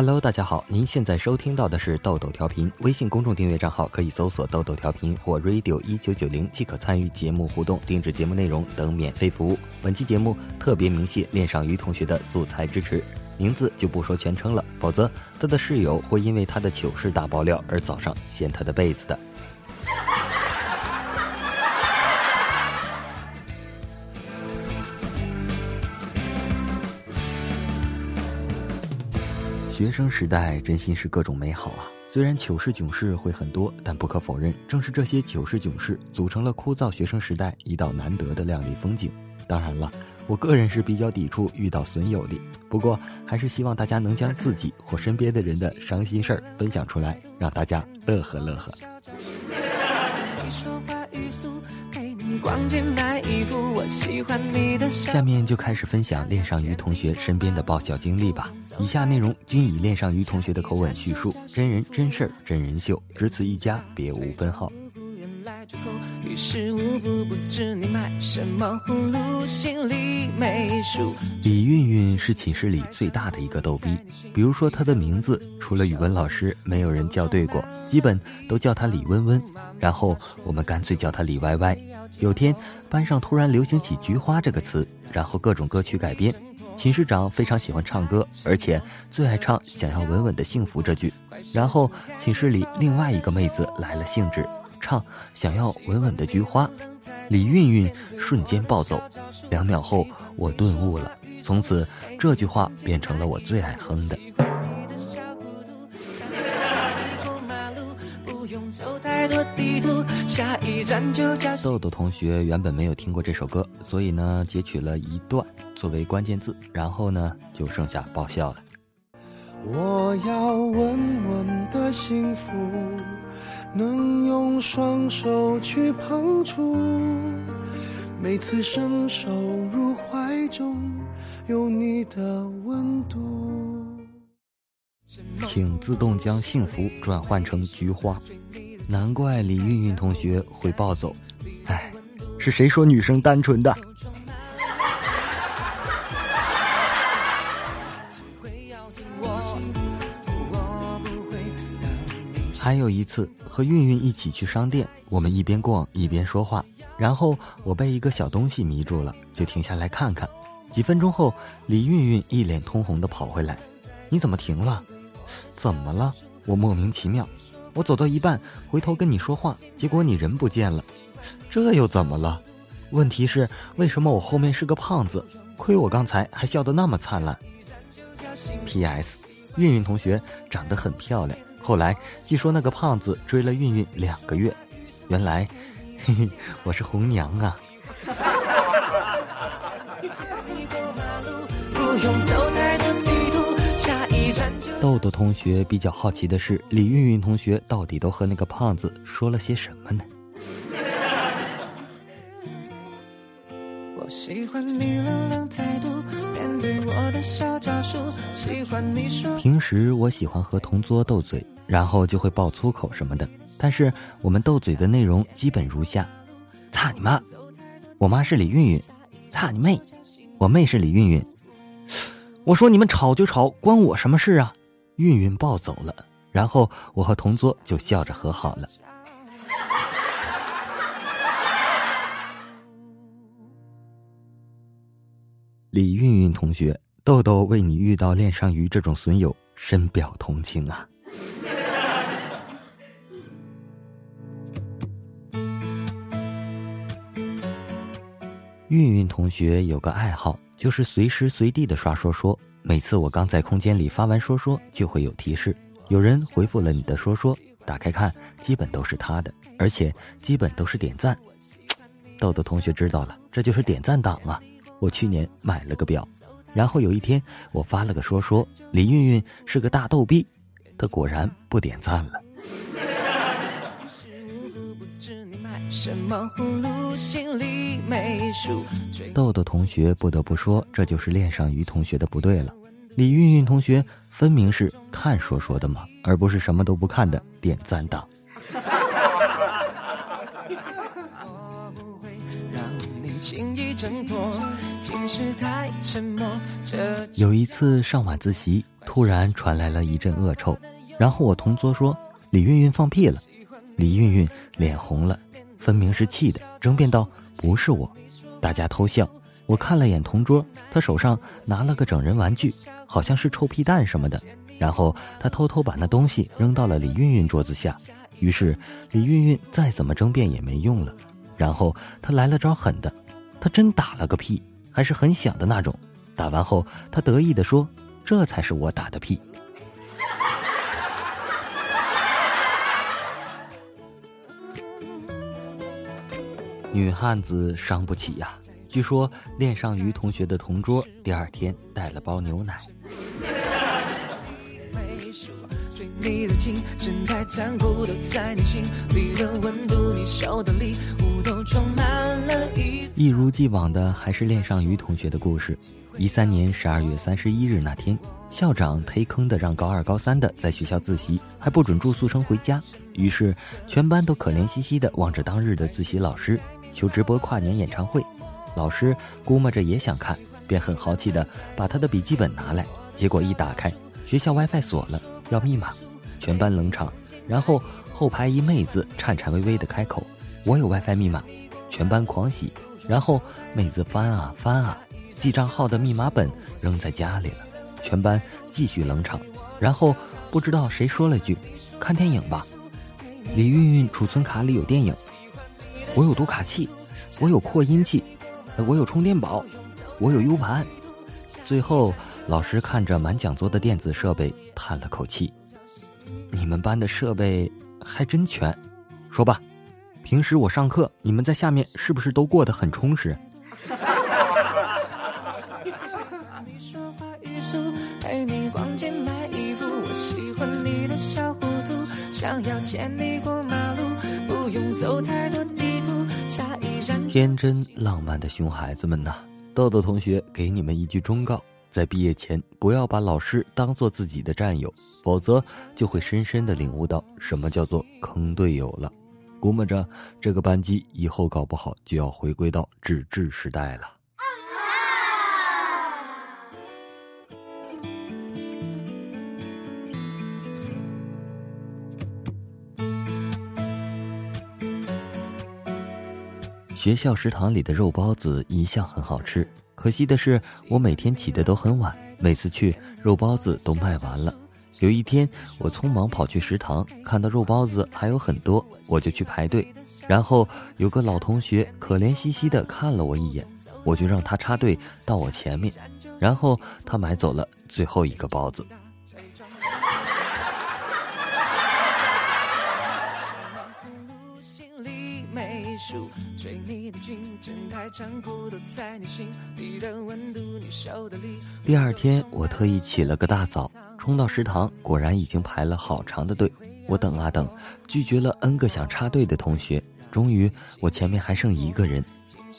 Hello，大家好，您现在收听到的是豆豆调频，微信公众订阅账号可以搜索“豆豆调频”或 “radio 一九九零”，即可参与节目互动、定制节目内容等免费服务。本期节目特别鸣谢恋上鱼同学的素材支持，名字就不说全称了，否则他的室友会因为他的糗事大爆料而早上掀他的被子的。学生时代真心是各种美好啊！虽然糗事囧事会很多，但不可否认，正是这些糗事囧事组成了枯燥学生时代一道难得的亮丽风景。当然了，我个人是比较抵触遇到损友的，不过还是希望大家能将自己或身边的人的伤心事儿分享出来，让大家乐呵乐呵。下面就开始分享恋上鱼同学身边的爆笑经历吧。以下内容均以恋上鱼同学的口吻叙述，真人真事儿真人秀，只此一家，别无分号。于事无补，不知你买什么葫芦，心里没数李韵韵是寝室里最大的一个逗逼，比如说她的名字，除了语文老师，没有人叫对过，基本都叫她李温温，然后我们干脆叫她李歪歪。有天班上突然流行起“菊花”这个词，然后各种歌曲改编。寝室长非常喜欢唱歌，而且最爱唱“想要稳稳的幸福”这句。然后寝室里另外一个妹子来了兴致。唱想要稳稳的菊花，李韵韵瞬间暴走。两秒后，我顿悟了，从此这句话变成了我最爱哼的。豆豆同学原本没有听过这首歌，所以呢截取了一段作为关键字，然后呢就剩下爆笑了。我要稳稳的幸福。能用双手去碰触，每次伸手入怀中，有你的温度。请自动将幸福转换成菊花。难怪李韵韵同学会暴走。哎，是谁说女生单纯的？还有一次和韵韵一起去商店，我们一边逛一边说话，然后我被一个小东西迷住了，就停下来看看。几分钟后，李韵韵一脸通红的跑回来：“你怎么停了？怎么了？”我莫名其妙。我走到一半，回头跟你说话，结果你人不见了，这又怎么了？问题是为什么我后面是个胖子？亏我刚才还笑得那么灿烂。P.S. 韵韵同学长得很漂亮。后来据说那个胖子追了韵韵两个月，原来，嘿嘿，我是红娘啊。豆豆同学比较好奇的是，李韵韵同学到底都和那个胖子说了些什么呢？平时我喜欢和同桌斗嘴，然后就会爆粗口什么的。但是我们斗嘴的内容基本如下：擦你妈！我妈是李韵韵，擦你妹！我妹是李韵韵。我说你们吵就吵，关我什么事啊？韵韵暴走了，然后我和同桌就笑着和好了。李韵韵同学，豆豆为你遇到恋上鱼这种损友深表同情啊！韵韵同学有个爱好，就是随时随地的刷说说。每次我刚在空间里发完说说，就会有提示，有人回复了你的说说，打开看，基本都是他的，而且基本都是点赞。豆豆同学知道了，这就是点赞党啊！我去年买了个表，然后有一天我发了个说说，李运运是个大逗逼，他果然不点赞了。豆豆同学不得不说，这就是恋上鱼同学的不对了。李韵韵同学分明是看说说的嘛，而不是什么都不看的点赞党。有一次上晚自习，突然传来了一阵恶臭，然后我同桌说李韵韵放屁了，李韵韵脸红了，分明是气的，争辩道不是我，大家偷笑。我看了眼同桌，他手上拿了个整人玩具，好像是臭屁蛋什么的。然后他偷偷把那东西扔到了李韵韵桌子下，于是李韵韵再怎么争辩也没用了。然后他来了招狠的，他真打了个屁，还是很响的那种。打完后，他得意地说：“这才是我打的屁。”女汉子伤不起呀。据说恋上于同学的同桌第二天带了包牛奶。一如既往的还是恋上于同学的故事。一三年十二月三十一日那天，校长忒坑的让高二高三的在学校自习，还不准住宿生回家。于是全班都可怜兮兮的望着当日的自习老师求直播跨年演唱会。老师估摸着也想看，便很豪气的把他的笔记本拿来，结果一打开，学校 WiFi 锁了，要密码，全班冷场。然后后排一妹子颤颤巍巍的开口：“我有 WiFi 密码。”全班狂喜。然后妹子翻啊翻啊，记账号的密码本扔在家里了，全班继续冷场。然后不知道谁说了句：“看电影吧。”李韵韵储存卡里有电影，我有读卡器，我有扩音器。我有充电宝，我有 U 盘。最后，老师看着满讲桌的电子设备，叹了口气：“你们班的设备还真全。”说吧，平时我上课，你们在下面是不是都过得很充实？不要牵你过马路，不用走太多。下一站天真浪漫的熊孩子们呐，豆豆同学给你们一句忠告：在毕业前，不要把老师当做自己的战友，否则就会深深的领悟到什么叫做坑队友了。估摸着这个班级以后搞不好就要回归到纸质时代了。学校食堂里的肉包子一向很好吃，可惜的是我每天起的都很晚，每次去肉包子都卖完了。有一天我匆忙跑去食堂，看到肉包子还有很多，我就去排队。然后有个老同学可怜兮兮的看了我一眼，我就让他插队到我前面，然后他买走了最后一个包子。第二天，我特意起了个大早，冲到食堂，果然已经排了好长的队。我等啊等，拒绝了 N 个想插队的同学。终于，我前面还剩一个人。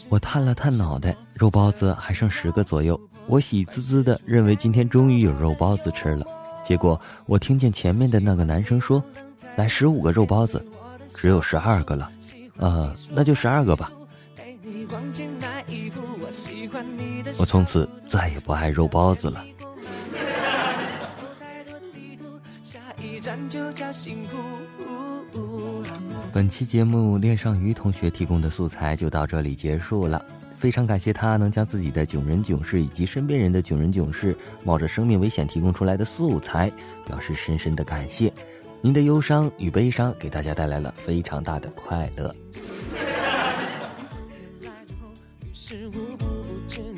我探了探脑袋，肉包子还剩十个左右。我喜滋滋的认为今天终于有肉包子吃了。结果，我听见前面的那个男生说：“来十五个肉包子，只有十二个了。”呃，那就十二个吧。我从此再也不爱肉包子了。本期节目，恋上鱼同学提供的素材就到这里结束了。非常感谢他能将自己的囧人囧事以及身边人的囧人囧事，冒着生命危险提供出来的素材，表示深深的感谢。您的忧伤与悲伤给大家带来了非常大的快乐。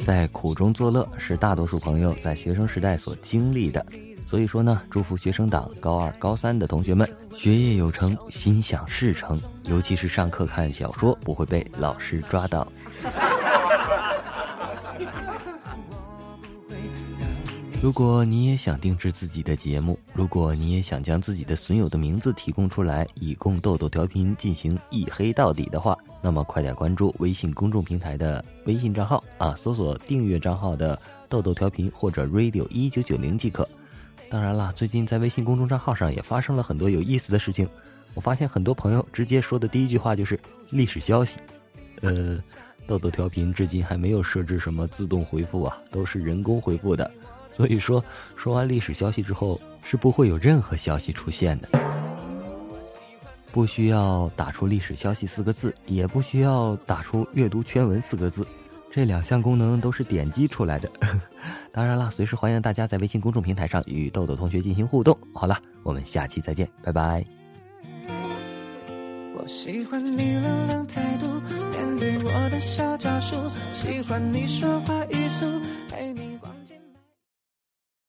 在苦中作乐是大多数朋友在学生时代所经历的，所以说呢，祝福学生党高二、高三的同学们学业有成，心想事成，尤其是上课看小说不会被老师抓到。如果你也想定制自己的节目，如果你也想将自己的损友的名字提供出来，以供豆豆调频进行一黑到底的话，那么快点关注微信公众平台的微信账号啊，搜索订阅账号的豆豆调频或者 radio 一九九零即可。当然了，最近在微信公众账号上也发生了很多有意思的事情，我发现很多朋友直接说的第一句话就是历史消息。呃，豆豆调频至今还没有设置什么自动回复啊，都是人工回复的。所以说，说完历史消息之后，是不会有任何消息出现的。不需要打出“历史消息”四个字，也不需要打出“阅读全文”四个字，这两项功能都是点击出来的。当然了，随时欢迎大家在微信公众平台上与豆豆同学进行互动。好了，我们下期再见，拜拜。我喜欢你冷冷态度，面对我的小招数，喜欢你说话，